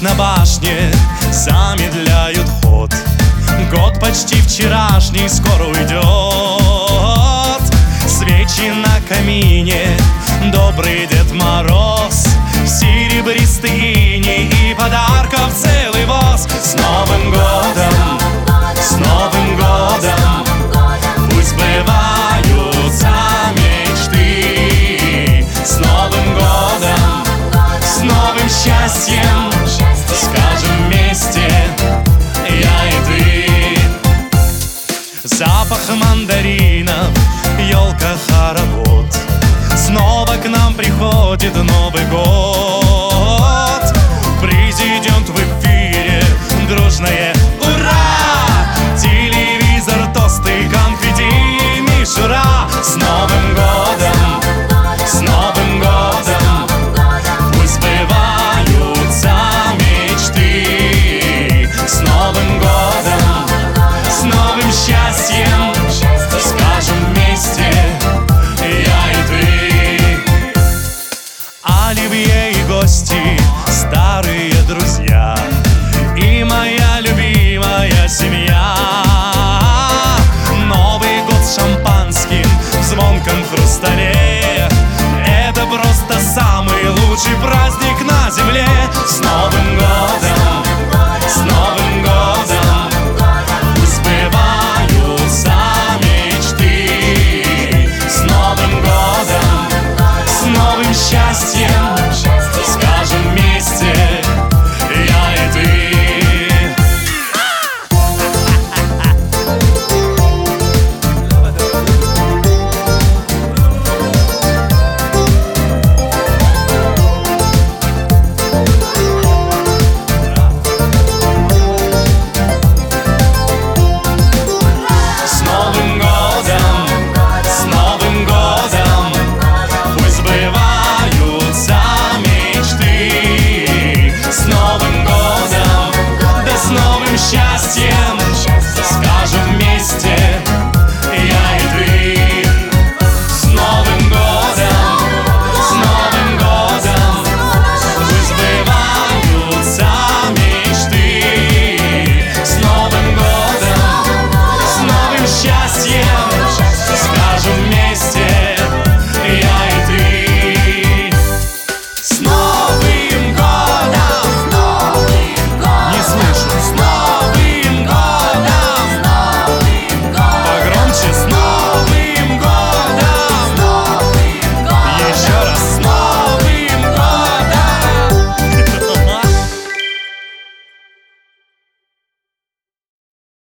на башне замедляют ход. Год почти вчерашний скоро уйдет Свечи на камине, добрый Дед Мороз. Серебристые иней и подарков целый воз. С Новым только хоровод Снова к нам приходит Новый год. Президент вы оливье и гости, старые друзья И моя любимая семья. Новый год с шампанским в звонком хрустале. Это просто самый лучший праздник на земле. С Новым годом! С Новым годом! счастье